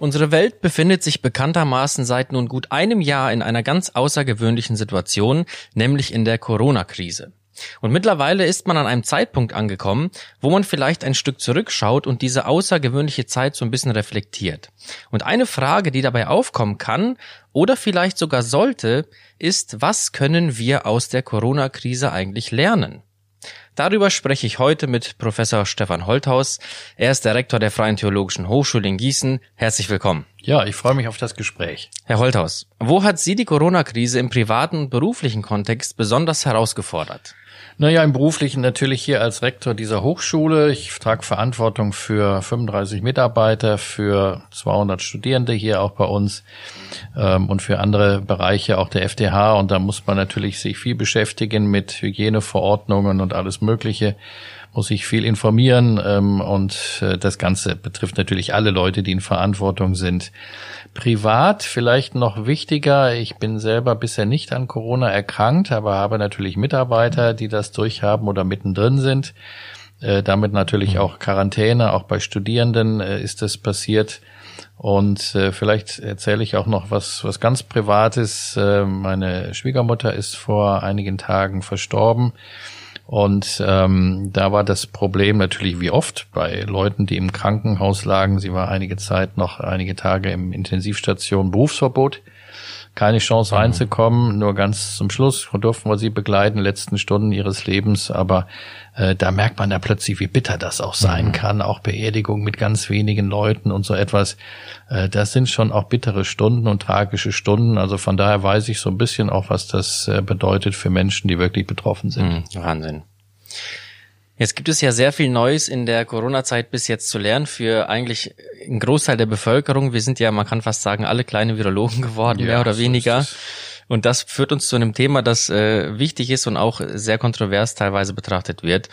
Unsere Welt befindet sich bekanntermaßen seit nun gut einem Jahr in einer ganz außergewöhnlichen Situation, nämlich in der Corona-Krise. Und mittlerweile ist man an einem Zeitpunkt angekommen, wo man vielleicht ein Stück zurückschaut und diese außergewöhnliche Zeit so ein bisschen reflektiert. Und eine Frage, die dabei aufkommen kann oder vielleicht sogar sollte, ist, was können wir aus der Corona-Krise eigentlich lernen? Darüber spreche ich heute mit Professor Stefan Holthaus. Er ist der Rektor der Freien Theologischen Hochschule in Gießen. Herzlich willkommen. Ja, ich freue mich auf das Gespräch. Herr Holthaus, wo hat Sie die Corona-Krise im privaten und beruflichen Kontext besonders herausgefordert? Naja, im Beruflichen natürlich hier als Rektor dieser Hochschule. Ich trage Verantwortung für 35 Mitarbeiter, für 200 Studierende hier auch bei uns ähm, und für andere Bereiche auch der FDH. Und da muss man natürlich sich viel beschäftigen mit Hygieneverordnungen und alles Mögliche muss sich viel informieren ähm, und äh, das Ganze betrifft natürlich alle Leute, die in Verantwortung sind. Privat vielleicht noch wichtiger, ich bin selber bisher nicht an Corona erkrankt, aber habe natürlich Mitarbeiter, die das durchhaben oder mittendrin sind. Äh, damit natürlich mhm. auch Quarantäne, auch bei Studierenden äh, ist das passiert. Und äh, vielleicht erzähle ich auch noch was, was ganz Privates. Äh, meine Schwiegermutter ist vor einigen Tagen verstorben. Und ähm, da war das Problem natürlich wie oft bei Leuten, die im Krankenhaus lagen. Sie war einige Zeit noch einige Tage im Intensivstation Berufsverbot. Keine Chance mhm. reinzukommen, nur ganz zum Schluss durften wir sie begleiten, letzten Stunden ihres Lebens. Aber äh, da merkt man ja plötzlich, wie bitter das auch sein mhm. kann. Auch Beerdigung mit ganz wenigen Leuten und so etwas. Äh, das sind schon auch bittere Stunden und tragische Stunden. Also von daher weiß ich so ein bisschen auch, was das äh, bedeutet für Menschen, die wirklich betroffen sind. Mhm, Wahnsinn. Jetzt gibt es ja sehr viel Neues in der Corona-Zeit bis jetzt zu lernen für eigentlich einen Großteil der Bevölkerung. Wir sind ja, man kann fast sagen, alle kleine Virologen geworden, ja, mehr oder so weniger. Und das führt uns zu einem Thema, das äh, wichtig ist und auch sehr kontrovers teilweise betrachtet wird.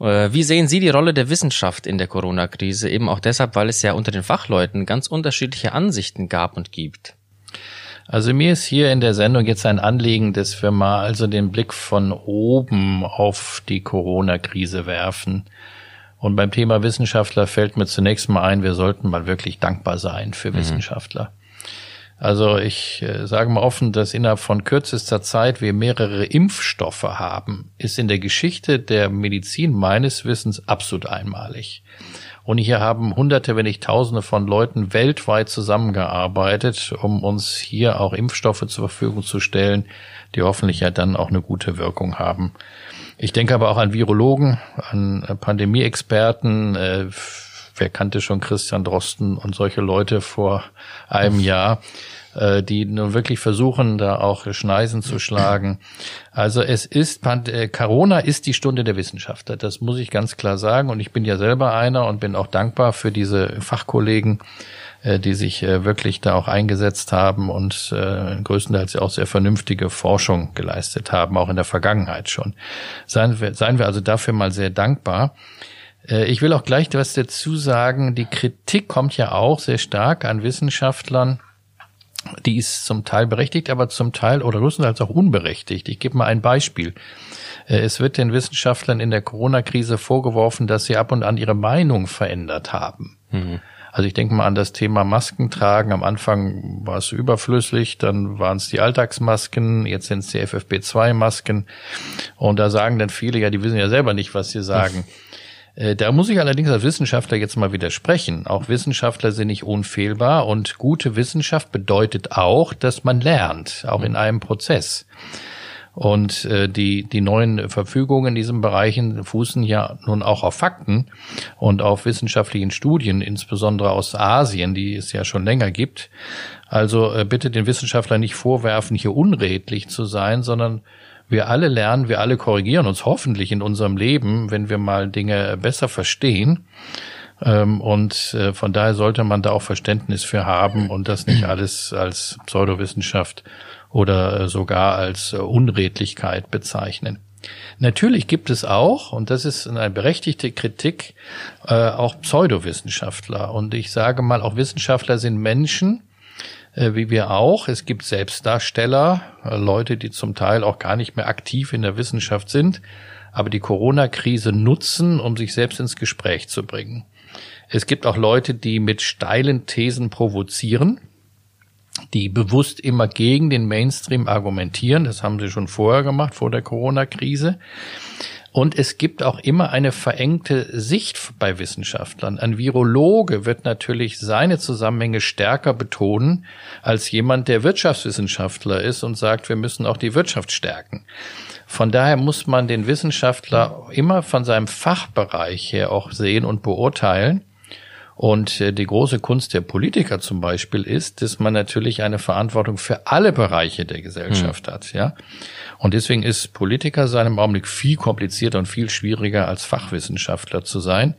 Äh, wie sehen Sie die Rolle der Wissenschaft in der Corona-Krise? Eben auch deshalb, weil es ja unter den Fachleuten ganz unterschiedliche Ansichten gab und gibt. Also mir ist hier in der Sendung jetzt ein Anliegen, dass wir mal also den Blick von oben auf die Corona-Krise werfen. Und beim Thema Wissenschaftler fällt mir zunächst mal ein, wir sollten mal wirklich dankbar sein für mhm. Wissenschaftler. Also ich äh, sage mal offen, dass innerhalb von kürzester Zeit wir mehrere Impfstoffe haben, ist in der Geschichte der Medizin meines Wissens absolut einmalig. Und hier haben Hunderte, wenn nicht Tausende von Leuten weltweit zusammengearbeitet, um uns hier auch Impfstoffe zur Verfügung zu stellen, die hoffentlich ja dann auch eine gute Wirkung haben. Ich denke aber auch an Virologen, an Pandemieexperten. Äh, wer kannte schon Christian Drosten und solche Leute vor einem Jahr? äh, die nun wirklich versuchen, da auch Schneisen zu schlagen. Also es ist, äh, Corona ist die Stunde der Wissenschaftler. Das muss ich ganz klar sagen. Und ich bin ja selber einer und bin auch dankbar für diese Fachkollegen, äh, die sich äh, wirklich da auch eingesetzt haben und äh, größtenteils auch sehr vernünftige Forschung geleistet haben, auch in der Vergangenheit schon. Seien wir, seien wir also dafür mal sehr dankbar. Äh, ich will auch gleich was dazu sagen. Die Kritik kommt ja auch sehr stark an Wissenschaftlern, die ist zum Teil berechtigt, aber zum Teil oder größtenteils auch unberechtigt. Ich gebe mal ein Beispiel. Äh, es wird den Wissenschaftlern in der Corona-Krise vorgeworfen, dass sie ab und an ihre Meinung verändert haben. Mhm. Also ich denke mal an das Thema Masken tragen. Am Anfang war es überflüssig, dann waren es die Alltagsmasken, jetzt sind es die FFP2-Masken. Und da sagen dann viele, ja, die wissen ja selber nicht, was sie sagen. Äh, da muss ich allerdings als Wissenschaftler jetzt mal widersprechen. Auch Wissenschaftler sind nicht unfehlbar und gute Wissenschaft bedeutet auch, dass man lernt, auch in einem Prozess. Und äh, die, die neuen Verfügungen in diesen Bereichen fußen ja nun auch auf Fakten und auf wissenschaftlichen Studien, insbesondere aus Asien, die es ja schon länger gibt. Also äh, bitte den Wissenschaftlern nicht vorwerfen, hier unredlich zu sein, sondern wir alle lernen, wir alle korrigieren uns hoffentlich in unserem Leben, wenn wir mal Dinge besser verstehen. Ähm, und äh, von daher sollte man da auch Verständnis für haben und das nicht alles als Pseudowissenschaft oder äh, sogar als äh, Unredlichkeit bezeichnen. Natürlich gibt es auch, und das ist eine berechtigte Kritik, auch Pseudowissenschaftler. Und ich sage mal, auch Wissenschaftler sind Menschen, wie wir auch. Es gibt Selbstdarsteller, äh, Leute, die zum Teil auch gar nicht mehr aktiv in der Wissenschaft sind, aber die Corona-Krise nutzen, um sich selbst ins Gespräch zu bringen. Es gibt auch Leute, die mit steilen Thesen provozieren, die bewusst immer gegen den Mainstream argumentieren. Das haben sie schon vorher gemacht, vor der Corona-Krise. Und es gibt auch immer eine verengte Sicht bei Wissenschaftlern. Ein Virologe wird natürlich seine Zusammenhänge stärker betonen als jemand, der Wirtschaftswissenschaftler ist und sagt, wir müssen auch die Wirtschaft stärken. Von daher muss man den Wissenschaftler immer von seinem Fachbereich her auch sehen und beurteilen. Und äh, die große Kunst der Politiker zum Beispiel ist, dass man natürlich eine Verantwortung für alle Bereiche der Gesellschaft hm. hat, ja. Und deswegen ist Politiker sein im Augenblick viel komplizierter und viel schwieriger als Fachwissenschaftler zu sein.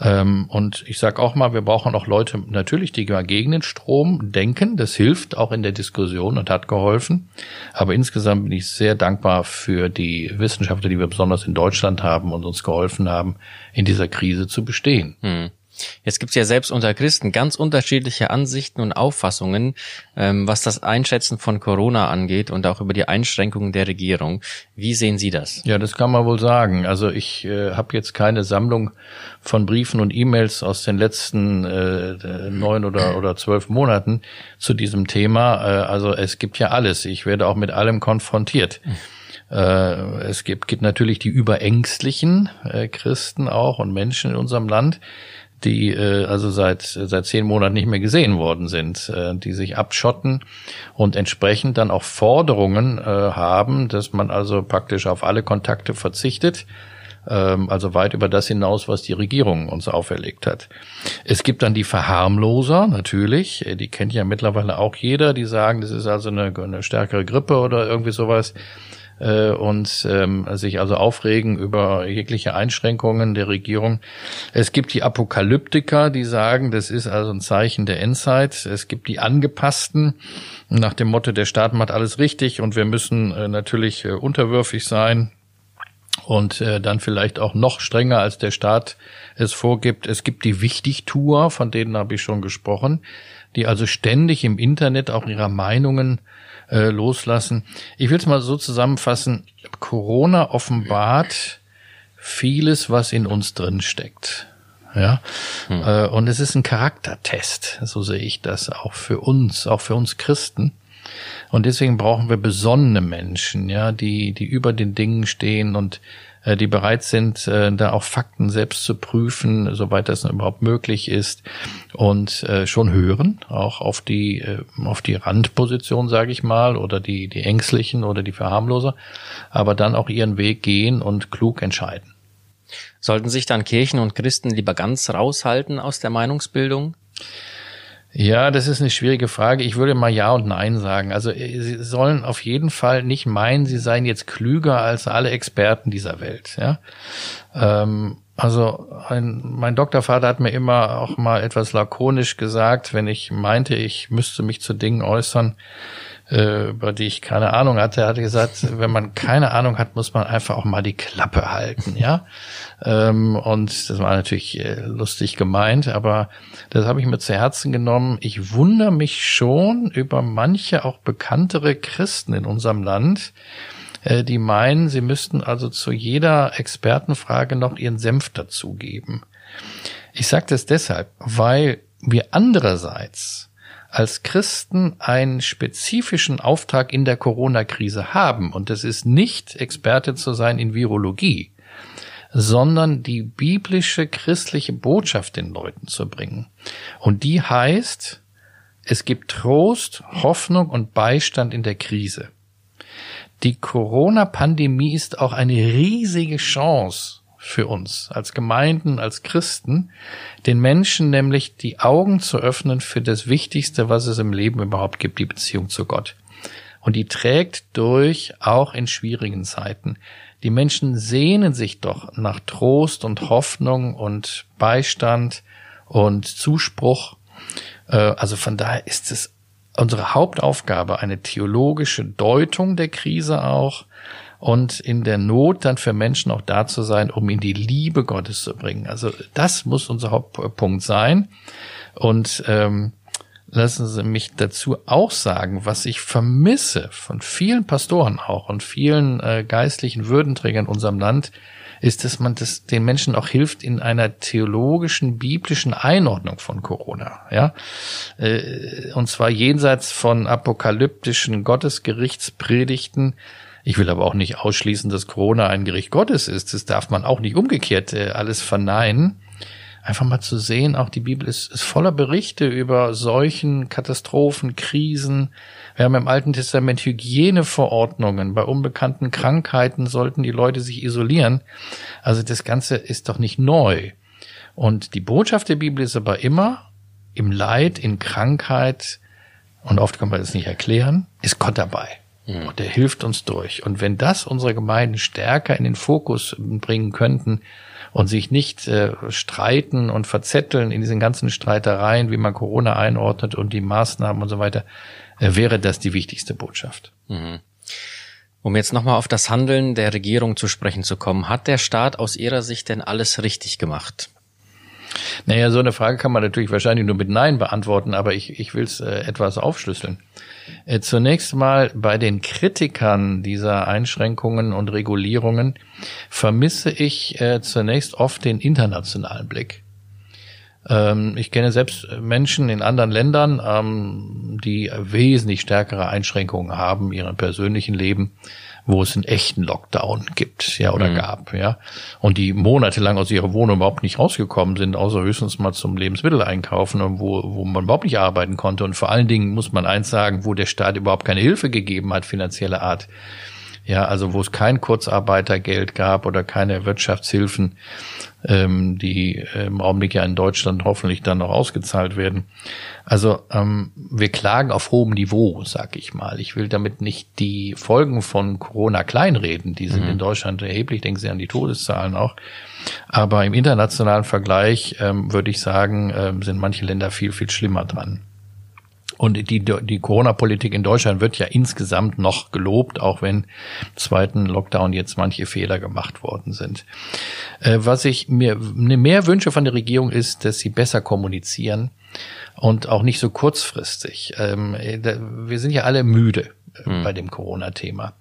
Ähm, und ich sage auch mal, wir brauchen auch Leute natürlich, die mal gegen den Strom denken. Das hilft auch in der Diskussion und hat geholfen. Aber insgesamt bin ich sehr dankbar für die Wissenschaftler, die wir besonders in Deutschland haben und uns geholfen haben, in dieser Krise zu bestehen. Hm. Jetzt gibt's ja selbst unter Christen ganz unterschiedliche Ansichten und Auffassungen, ähm, was das Einschätzen von Corona angeht und auch über die Einschränkungen der Regierung. Wie sehen Sie das? Ja, das kann man wohl sagen. Also ich äh, habe jetzt keine Sammlung von Briefen und E-Mails aus den letzten äh, neun oder, oder zwölf Monaten zu diesem Thema. Äh, also es gibt ja alles. Ich werde auch mit allem konfrontiert. Äh, es gibt, gibt natürlich die überängstlichen äh, Christen auch und Menschen in unserem Land, die äh, also seit seit zehn Monaten nicht mehr gesehen worden sind, äh, die sich abschotten und entsprechend dann auch Forderungen äh, haben, dass man also praktisch auf alle Kontakte verzichtet, ähm, also weit über das hinaus, was die Regierung uns auferlegt hat. Es gibt dann die Verharmloser, natürlich, äh, die kennt ja mittlerweile auch jeder, die sagen, das ist also eine, eine stärkere Grippe oder irgendwie sowas äh, und ähm, sich also aufregen über jegliche Einschränkungen der Regierung. Es gibt die Apokalyptiker, die sagen, das ist also ein Zeichen der Endzeit. Es gibt die Angepassten nach dem Motto, der Staat macht alles richtig und wir müssen äh, natürlich äh, unterwürfig sein und äh, dann vielleicht auch noch strenger als der Staat es vorgibt. Es gibt die Wichtigtour, von denen habe ich schon gesprochen, die also ständig im Internet auch ihrer Meinungen äh, loslassen. Ich will es mal so zusammenfassen. Corona offenbart vieles, was in uns drin steckt. Ja, hm. äh, und es ist ein Charaktertest, so sehe ich das auch für uns, auch für uns Christen. Und deswegen brauchen wir besonnene Menschen, ja, die, die über den Dingen stehen und äh, die bereit sind, äh, da auch Fakten selbst zu prüfen, soweit das überhaupt möglich ist und äh, schon hören, auch auf die auf die Randposition, sage ich mal, oder die die Ängstlichen oder die Verharmloser, aber dann auch ihren Weg gehen und klug entscheiden. Sollten sich dann Kirchen und Christen lieber ganz raushalten aus der Meinungsbildung? Ja, das ist eine schwierige Frage. Ich würde mal Ja und Nein sagen. Also äh, Sie sollen auf jeden Fall nicht meinen, Sie seien jetzt klüger als alle Experten dieser Welt. Ja, ähm, also ein, mein Doktorvater hat mir immer auch mal etwas lakonisch gesagt, wenn ich meinte, ich müsste mich zu Dingen äußern, über die ich keine Ahnung hatte. Er hat gesagt, wenn man keine Ahnung hat, muss man einfach auch mal die Klappe halten, ja. Ähm, und das war natürlich äh, lustig gemeint, aber das habe ich mir zu Herzen genommen. Ich wundere mich schon über manche auch bekanntere Christen in unserem Land, äh, die meinen, sie müssten also zu jeder Expertenfrage noch ihren Senf dazugeben. Ich sage das deshalb, weil wir andererseits als Christen einen spezifischen Auftrag in der Corona-Krise haben. Und das ist nicht Experte zu sein in Virologie, sondern die biblische christliche Botschaft den Leuten zu bringen. Und die heißt, es gibt Trost, Hoffnung und Beistand in der Krise. Die Corona-Pandemie ist auch eine riesige Chance für uns als Gemeinden, als Christen, den Menschen nämlich die Augen zu öffnen für das Wichtigste, was es im Leben überhaupt gibt, die Beziehung zu Gott. Und die trägt durch auch in schwierigen Zeiten. Die Menschen sehnen sich doch nach Trost und Hoffnung und Beistand und Zuspruch. Äh, also von daher ist es unsere Hauptaufgabe, eine theologische Deutung der Krise auch, und in der Not dann für Menschen auch da zu sein, um in die Liebe Gottes zu bringen. Also das muss unser Hauptpunkt sein. Und ähm, lassen Sie mich dazu auch sagen, was ich vermisse von vielen Pastoren auch und vielen äh, geistlichen Würdenträgern in unserem Land, ist, dass man das den Menschen auch hilft in einer theologischen, biblischen Einordnung von Corona. Ja, äh, und zwar jenseits von apokalyptischen Gottesgerichtspredigten. Ich will aber auch nicht ausschließen, dass Corona ein Gericht Gottes ist. Das darf man auch nicht umgekehrt äh, alles verneinen einfach mal zu sehen, auch die Bibel ist, ist voller Berichte über Seuchen, Katastrophen, Krisen. Wir haben im Alten Testament Hygieneverordnungen. Bei unbekannten Krankheiten sollten die Leute sich isolieren. Also das Ganze ist doch nicht neu. Und die Botschaft der Bibel ist aber immer, im Leid, in Krankheit, und oft kann man das nicht erklären, ist Gott dabei. Mhm. Und er hilft uns durch. Und wenn das unsere Gemeinden stärker in den Fokus bringen könnten, und sich nicht äh, streiten und verzetteln in diesen ganzen Streitereien, wie man Corona einordnet und die Maßnahmen und so weiter, äh, wäre das die wichtigste Botschaft. Mhm. Um jetzt nochmal auf das Handeln der Regierung zu sprechen zu kommen, hat der Staat aus Ihrer Sicht denn alles richtig gemacht? Naja, so eine Frage kann man natürlich wahrscheinlich nur mit Nein beantworten, aber ich, ich will es äh, etwas aufschlüsseln. Äh, zunächst mal bei den Kritikern dieser Einschränkungen und Regulierungen vermisse ich äh, zunächst oft den internationalen Blick. Ähm, ich kenne selbst Menschen in anderen Ländern, ähm, die wesentlich stärkere Einschränkungen haben in ihrem persönlichen Leben wo es einen echten Lockdown gibt, ja, oder mhm. gab, ja. Und die monatelang aus ihrer Wohnung überhaupt nicht rausgekommen sind, außer höchstens mal zum Lebensmittel einkaufen und wo, wo man überhaupt nicht arbeiten konnte. Und vor allen Dingen muss man eins sagen, wo der Staat überhaupt keine Hilfe gegeben hat, finanzielle Art. Ja, also wo es kein Kurzarbeitergeld gab oder keine Wirtschaftshilfen, ähm, die im Augenblick ja in Deutschland hoffentlich dann noch ausgezahlt werden. Also ähm, wir klagen auf hohem Niveau, sag ich mal. Ich will damit nicht die Folgen von Corona kleinreden. Die sind mhm. in Deutschland erheblich, denken Sie an die Todeszahlen auch. Aber im internationalen Vergleich ähm, würde ich sagen, ähm, sind manche Länder viel, viel schlimmer dran. Und die, die Corona-Politik in Deutschland wird ja insgesamt noch gelobt, auch wenn im zweiten Lockdown jetzt manche Fehler gemacht worden sind. Äh, was ich mir ne, mehr wünsche von der Regierung ist, dass sie besser kommunizieren und auch nicht so kurzfristig. Ähm, wir sind ja alle müde mhm. bei dem Corona-Thema.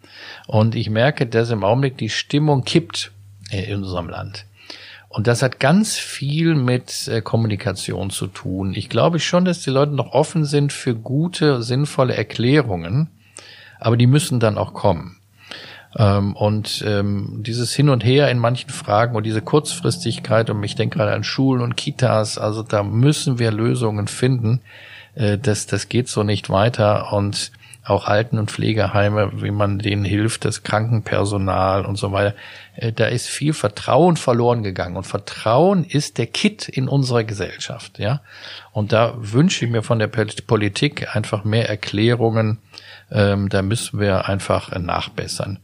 Und ich merke, dass im Augenblick die Stimmung kippt in unserem Land. Und das hat ganz viel mit äh, Kommunikation zu tun. Ich glaube schon, dass die Leute noch offen sind für gute, sinnvolle Erklärungen, aber die müssen dann auch kommen. Ähm, und ähm, dieses Hin und Her in manchen Fragen und diese Kurzfristigkeit, und ich denke gerade an Schulen und Kitas, also da müssen wir Lösungen finden. Äh, das, das geht so nicht weiter. Und auch Alten- und Pflegeheime, wie man denen hilft, das Krankenpersonal und so weiter. Äh, da ist viel Vertrauen verloren gegangen. Und Vertrauen ist der Kit in unserer Gesellschaft, ja. Und da wünsche ich mir von der Politik einfach mehr Erklärungen. Ähm, da müssen wir einfach nachbessern.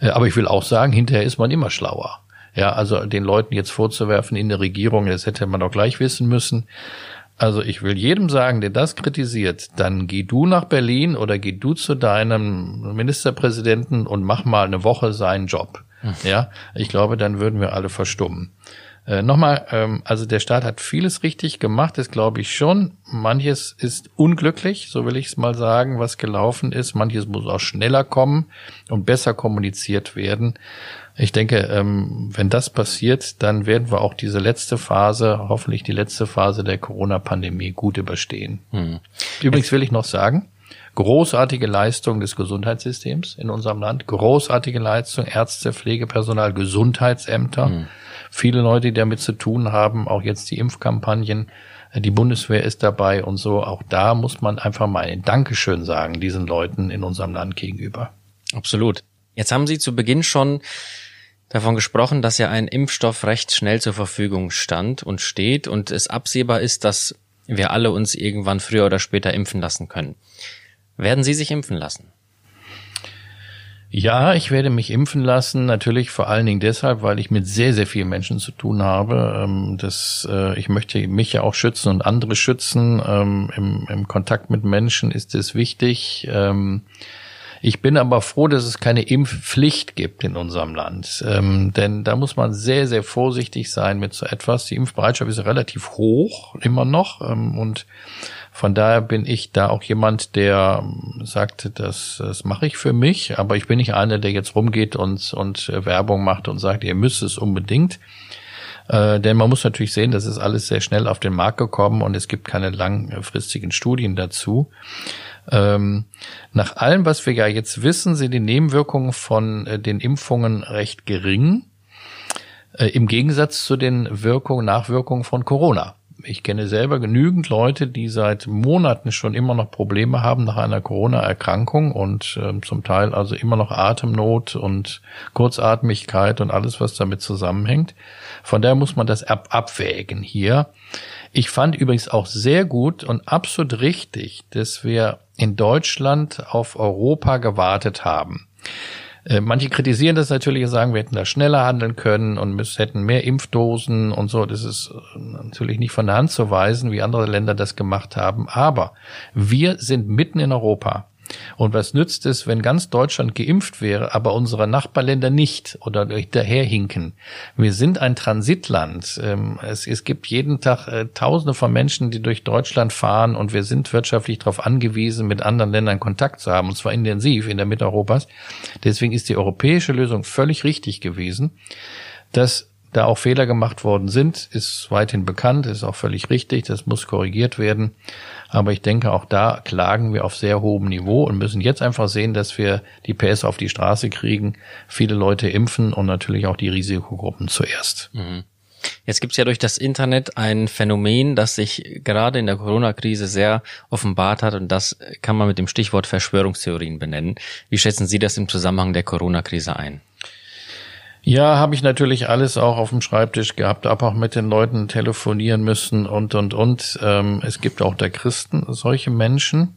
Äh, aber ich will auch sagen, hinterher ist man immer schlauer. Ja, also den Leuten jetzt vorzuwerfen in der Regierung, das hätte man doch gleich wissen müssen. Also ich will jedem sagen, der das kritisiert, dann geh du nach Berlin oder geh du zu deinem Ministerpräsidenten und mach mal eine Woche seinen Job. Hm. Ja, ich glaube, dann würden wir alle verstummen. Äh, Nochmal, ähm, also der Staat hat vieles richtig gemacht, das glaube ich schon. Manches ist unglücklich, so will ich es mal sagen, was gelaufen ist. Manches muss auch schneller kommen und besser kommuniziert werden. Ich denke, ähm, wenn das passiert, dann werden wir auch diese letzte Phase, hoffentlich die letzte Phase der Corona-Pandemie gut überstehen. Hm. Übrigens will ich noch sagen, großartige Leistung des Gesundheitssystems in unserem Land, großartige Leistung Ärzte, Pflegepersonal, Gesundheitsämter, hm. viele Leute, die damit zu tun haben, auch jetzt die Impfkampagnen, die Bundeswehr ist dabei und so. Auch da muss man einfach mal ein Dankeschön sagen, diesen Leuten in unserem Land gegenüber. Absolut. Jetzt haben Sie zu Beginn schon davon gesprochen, dass ja ein Impfstoff recht schnell zur Verfügung stand und steht und es absehbar ist, dass wir alle uns irgendwann früher oder später impfen lassen können. Werden Sie sich impfen lassen? Ja, ich werde mich impfen lassen, natürlich vor allen Dingen deshalb, weil ich mit sehr, sehr vielen Menschen zu tun habe. Ähm, das, äh, ich möchte mich ja auch schützen und andere schützen. Ähm, Im, im Kontakt mit Menschen ist es wichtig. Ich bin aber froh, dass es keine Impfpflicht gibt in unserem Land. Ähm, denn da muss man sehr, sehr vorsichtig sein mit so etwas. Die Impfbereitschaft ist relativ hoch, immer noch. Ähm, und Von daher bin ich da auch jemand, der ähm, sagt, das, das mache ich für mich, aber ich bin nicht einer, der jetzt rumgeht und, und Werbung macht und sagt, ihr müsst es unbedingt. Äh, denn man muss natürlich sehen, das ist alles sehr schnell auf den Markt gekommen und es gibt keine langfristigen Studien dazu. Ähm, nach allem, was wir ja jetzt wissen, sind die Nebenwirkungen von äh, den Impfungen recht gering. Äh, Im Gegensatz zu den Wirkungen, Nachwirkungen von Corona. Ich kenne selber genügend Leute, die seit Monaten schon immer noch Probleme haben nach einer Corona-Erkrankung und äh, zum Teil also immer noch Atemnot und Kurzatmigkeit und alles, was damit zusammenhängt. Von daher muss man das ab abwägen hier. Ich fand übrigens auch sehr gut und absolut richtig, dass wir in Deutschland auf Europa gewartet haben. Äh, manche kritisieren das natürlich und sagen, wir hätten da schneller handeln können und hätten mehr Impfdosen und so. Das ist äh, natürlich nicht von der Hand zu weisen, wie andere Länder das gemacht haben. Aber wir sind mitten in Europa. Und was nützt es, wenn ganz Deutschland geimpft wäre, aber unsere Nachbarländer nicht oder daherhinken? Wir sind ein Transitland. Ähm, es, es gibt jeden Tag äh, Tausende von Menschen, die durch Deutschland fahren und wir sind wirtschaftlich darauf angewiesen, mit anderen Ländern Kontakt zu haben, und zwar intensiv in der Mitte Europas. Deswegen ist die europäische Lösung völlig richtig gewesen. Dass da auch Fehler gemacht worden sind, ist weithin bekannt, ist auch völlig richtig, das muss korrigiert werden. Aber ich denke, auch da klagen wir auf sehr hohem Niveau und müssen jetzt einfach sehen, dass wir die PS auf die Straße kriegen, viele Leute impfen und natürlich auch die Risikogruppen zuerst. Mhm. Jetzt gibt es ja durch das Internet ein Phänomen, das sich gerade in der Corona-Krise sehr offenbart hat und das kann man mit dem Stichwort Verschwörungstheorien benennen. Wie schätzen Sie das im Zusammenhang der Corona-Krise ein? Ja, habe ich natürlich alles auch auf dem Schreibtisch gehabt, habe auch mit den Leuten telefonieren müssen und und und. Ähm, es gibt auch der Christen solche Menschen.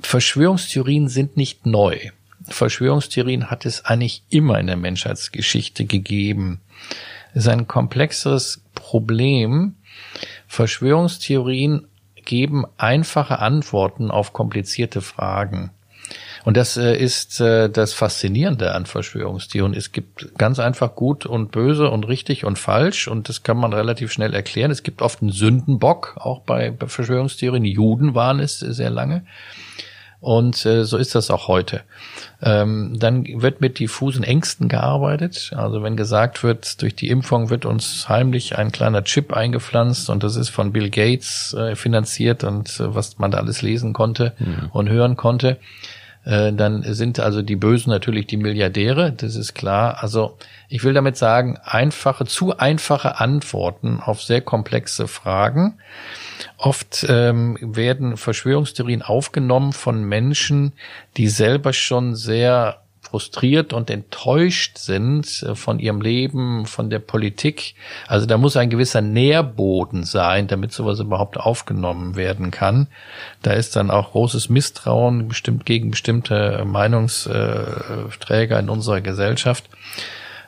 Verschwörungstheorien sind nicht neu. Verschwörungstheorien hat es eigentlich immer in der Menschheitsgeschichte gegeben. Es ist ein komplexeres Problem. Verschwörungstheorien geben einfache Antworten auf komplizierte Fragen. Und das äh, ist äh, das Faszinierende an Verschwörungstheorien. Es gibt ganz einfach gut und böse und richtig und falsch und das kann man relativ schnell erklären. Es gibt oft einen Sündenbock, auch bei, bei Verschwörungstheorien. Die Juden waren es sehr lange. Und äh, so ist das auch heute. Ähm, dann wird mit diffusen Ängsten gearbeitet. Also wenn gesagt wird, durch die Impfung wird uns heimlich ein kleiner Chip eingepflanzt und das ist von Bill Gates äh, finanziert und äh, was man da alles lesen konnte mhm. und hören konnte äh, dann sind also die Bösen natürlich die Milliardäre, das ist klar. Also ich will damit sagen, einfache, zu einfache Antworten auf sehr komplexe Fragen. Oft ähm, werden Verschwörungstheorien aufgenommen von Menschen, die selber schon sehr frustriert und enttäuscht sind äh, von ihrem Leben, von der Politik. Also da muss ein gewisser Nährboden sein, damit sowas überhaupt aufgenommen werden kann. Da ist dann auch großes Misstrauen bestimmt gegen bestimmte Meinungsträger in unserer Gesellschaft.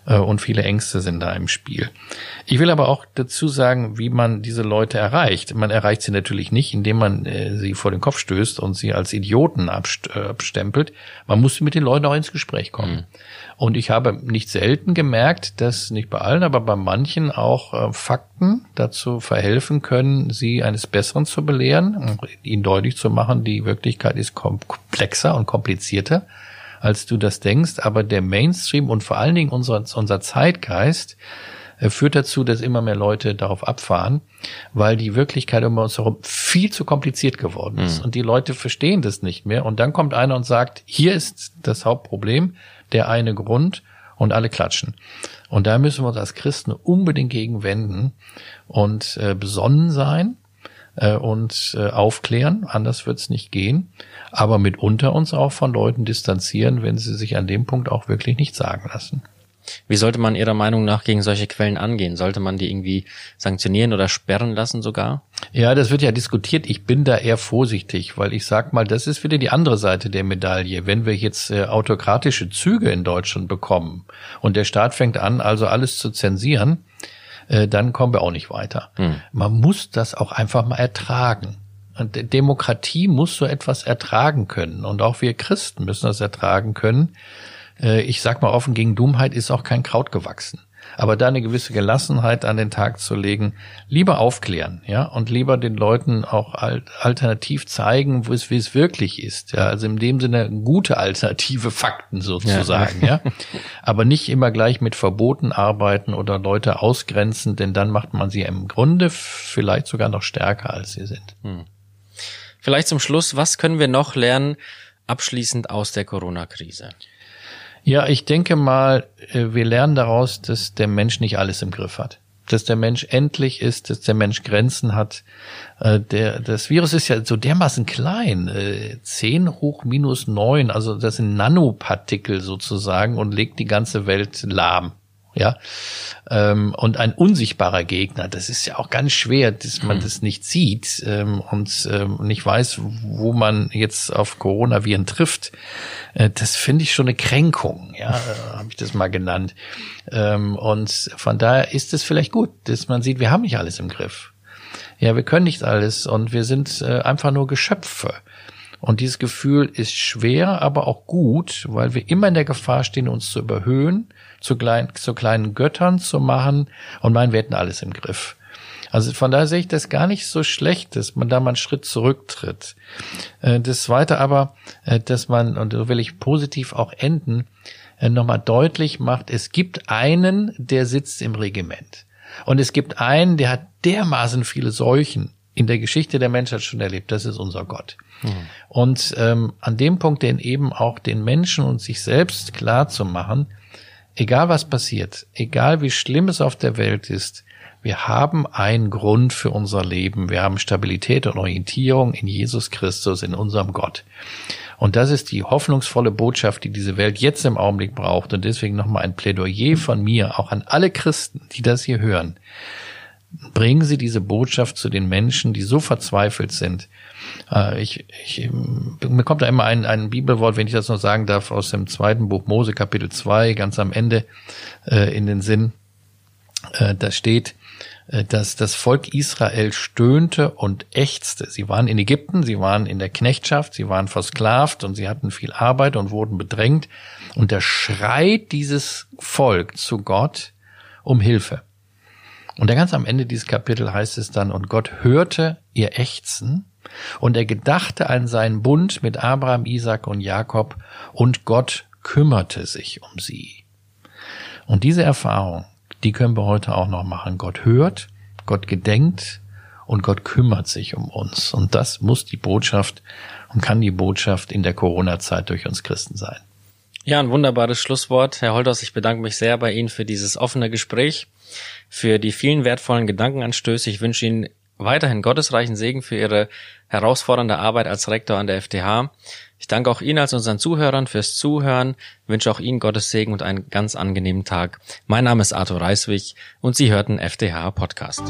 Äh, und viele Ängste sind da im Spiel. Ich will aber auch dazu sagen, wie man diese Leute erreicht. Man erreicht sie natürlich nicht, indem man äh, sie vor den Kopf stößt und sie als Idioten äh, abstempelt. Man muss mit den Leuten auch ins Gespräch kommen. Mhm. Und ich habe nicht selten gemerkt, dass nicht bei allen, aber bei manchen auch Fakten dazu verhelfen können, sie eines Besseren zu belehren, ihnen deutlich zu machen, die Wirklichkeit ist komplexer und komplizierter als du das denkst. Aber der Mainstream und vor allen Dingen unser, unser Zeitgeist äh, führt dazu, dass immer mehr Leute darauf abfahren, weil die Wirklichkeit um uns herum viel zu kompliziert geworden ist. Mhm. Und die Leute verstehen das nicht mehr. Und dann kommt einer und sagt, hier ist das Hauptproblem, der eine Grund und alle klatschen. Und da müssen wir uns als Christen unbedingt gegen wenden und äh, besonnen sein äh, und äh, aufklären, anders wird's nicht gehen, aber mitunter uns auch von Leuten distanzieren, wenn sie sich an dem Punkt auch wirklich nicht sagen lassen. Wie sollte man Ihrer Meinung nach gegen solche Quellen angehen? Sollte man die irgendwie sanktionieren oder sperren lassen sogar? Ja, das wird ja diskutiert. Ich bin da eher vorsichtig, weil ich sag mal, das ist wieder die andere Seite der Medaille. Wenn wir jetzt äh, autokratische Züge in Deutschland bekommen und der Staat fängt an, also alles zu zensieren, äh, dann kommen wir auch nicht weiter. Hm. Man muss das auch einfach mal ertragen. Und Demokratie muss so etwas ertragen können. Und auch wir Christen müssen das ertragen können. Äh, ich sag mal offen, gegen Dummheit ist auch kein Kraut gewachsen. Aber da eine gewisse Gelassenheit an den Tag zu legen, lieber aufklären, ja, und lieber den Leuten auch alternativ zeigen, wo es, wie es wirklich ist, ja, also in dem Sinne gute alternative Fakten sozusagen, ja. ja. Aber nicht immer gleich mit Verboten arbeiten oder Leute ausgrenzen, denn dann macht man sie im Grunde vielleicht sogar noch stärker, als sie sind. Hm. Vielleicht zum Schluss, was können wir noch lernen, abschließend aus der Corona-Krise? Ja, ich denke mal, äh, wir lernen daraus, dass der Mensch nicht alles im Griff hat. Dass der Mensch endlich ist, dass der Mensch Grenzen hat. Äh, der, das Virus ist ja so dermaßen klein. Äh, zehn hoch minus neun, also das sind Nanopartikel sozusagen und legt die ganze Welt lahm ja, ähm, und ein unsichtbarer Gegner. Das ist ja auch ganz schwer, dass man mhm. das nicht sieht ähm, und ähm, nicht weiß, wo man jetzt auf Coronaviren trifft. Äh, das finde ich schon eine Kränkung, ja, äh, habe ich das mal genannt. Ähm, und von daher ist es vielleicht gut, dass man sieht, wir haben nicht alles im Griff. Ja, wir können nicht alles und wir sind äh, einfach nur Geschöpfe. Und dieses Gefühl ist schwer, aber auch gut, weil wir immer in der Gefahr stehen, uns zu überhöhen zu, klein, zu kleinen Göttern zu machen und meinen, wir hätten alles im Griff. Also von daher sehe ich das gar nicht so schlecht, dass man da mal einen Schritt zurücktritt. Äh, das Zweite aber, äh, dass man, und so will ich positiv auch enden, äh, nochmal deutlich macht, es gibt einen, der sitzt im Regiment. Und es gibt einen, der hat dermaßen viele Seuchen in der Geschichte der Menschheit schon erlebt. Das ist unser Gott. Mhm. Und ähm, an dem Punkt, den eben auch den Menschen und sich selbst klar zu machen, egal was passiert, egal wie schlimm es auf der Welt ist, wir haben einen Grund für unser Leben. Wir haben Stabilität und Orientierung in Jesus Christus, in unserem Gott. Und das ist die hoffnungsvolle Botschaft, die diese Welt jetzt im Augenblick braucht. Und deswegen nochmal ein Plädoyer von mir, auch an alle Christen, die das hier hören. Bringen Sie diese Botschaft zu den Menschen, die so verzweifelt sind, äh, ich, ich, mir kommt da immer ein, ein Bibelwort, wenn ich das noch sagen darf, aus dem zweiten Buch Mose, Kapitel 2, ganz am Ende äh, in den Sinn. Äh, da steht, dass das Volk Israel stöhnte und ächzte. Sie waren in Ägypten, sie waren in der Knechtschaft, sie waren versklavt und sie hatten viel Arbeit und wurden bedrängt. Und da schreit dieses Volk zu Gott um Hilfe. Und da ganz am Ende dieses Kapitel heißt es dann, und Gott hörte ihr Ächzen und er gedachte an seinen Bund mit Abraham, Isaac und Jakob und Gott kümmerte sich um sie. Und diese Erfahrung, die können wir heute auch noch machen. Gott hört, Gott gedenkt und Gott kümmert sich um uns. Und das muss die Botschaft und kann die Botschaft in der Corona-Zeit durch uns Christen sein. Ja, ein wunderbares Schlusswort. Herr Holders, ich bedanke mich sehr bei Ihnen für dieses offene Gespräch, für die vielen wertvollen Gedankenanstöße. Ich wünsche Ihnen weiterhin gottesreichen Segen für Ihre herausfordernde Arbeit als Rektor an der FTH. Ich danke auch Ihnen als unseren Zuhörern fürs Zuhören, wünsche auch Ihnen Gottes Segen und einen ganz angenehmen Tag. Mein Name ist Arthur Reiswig und Sie hörten FTH Podcast.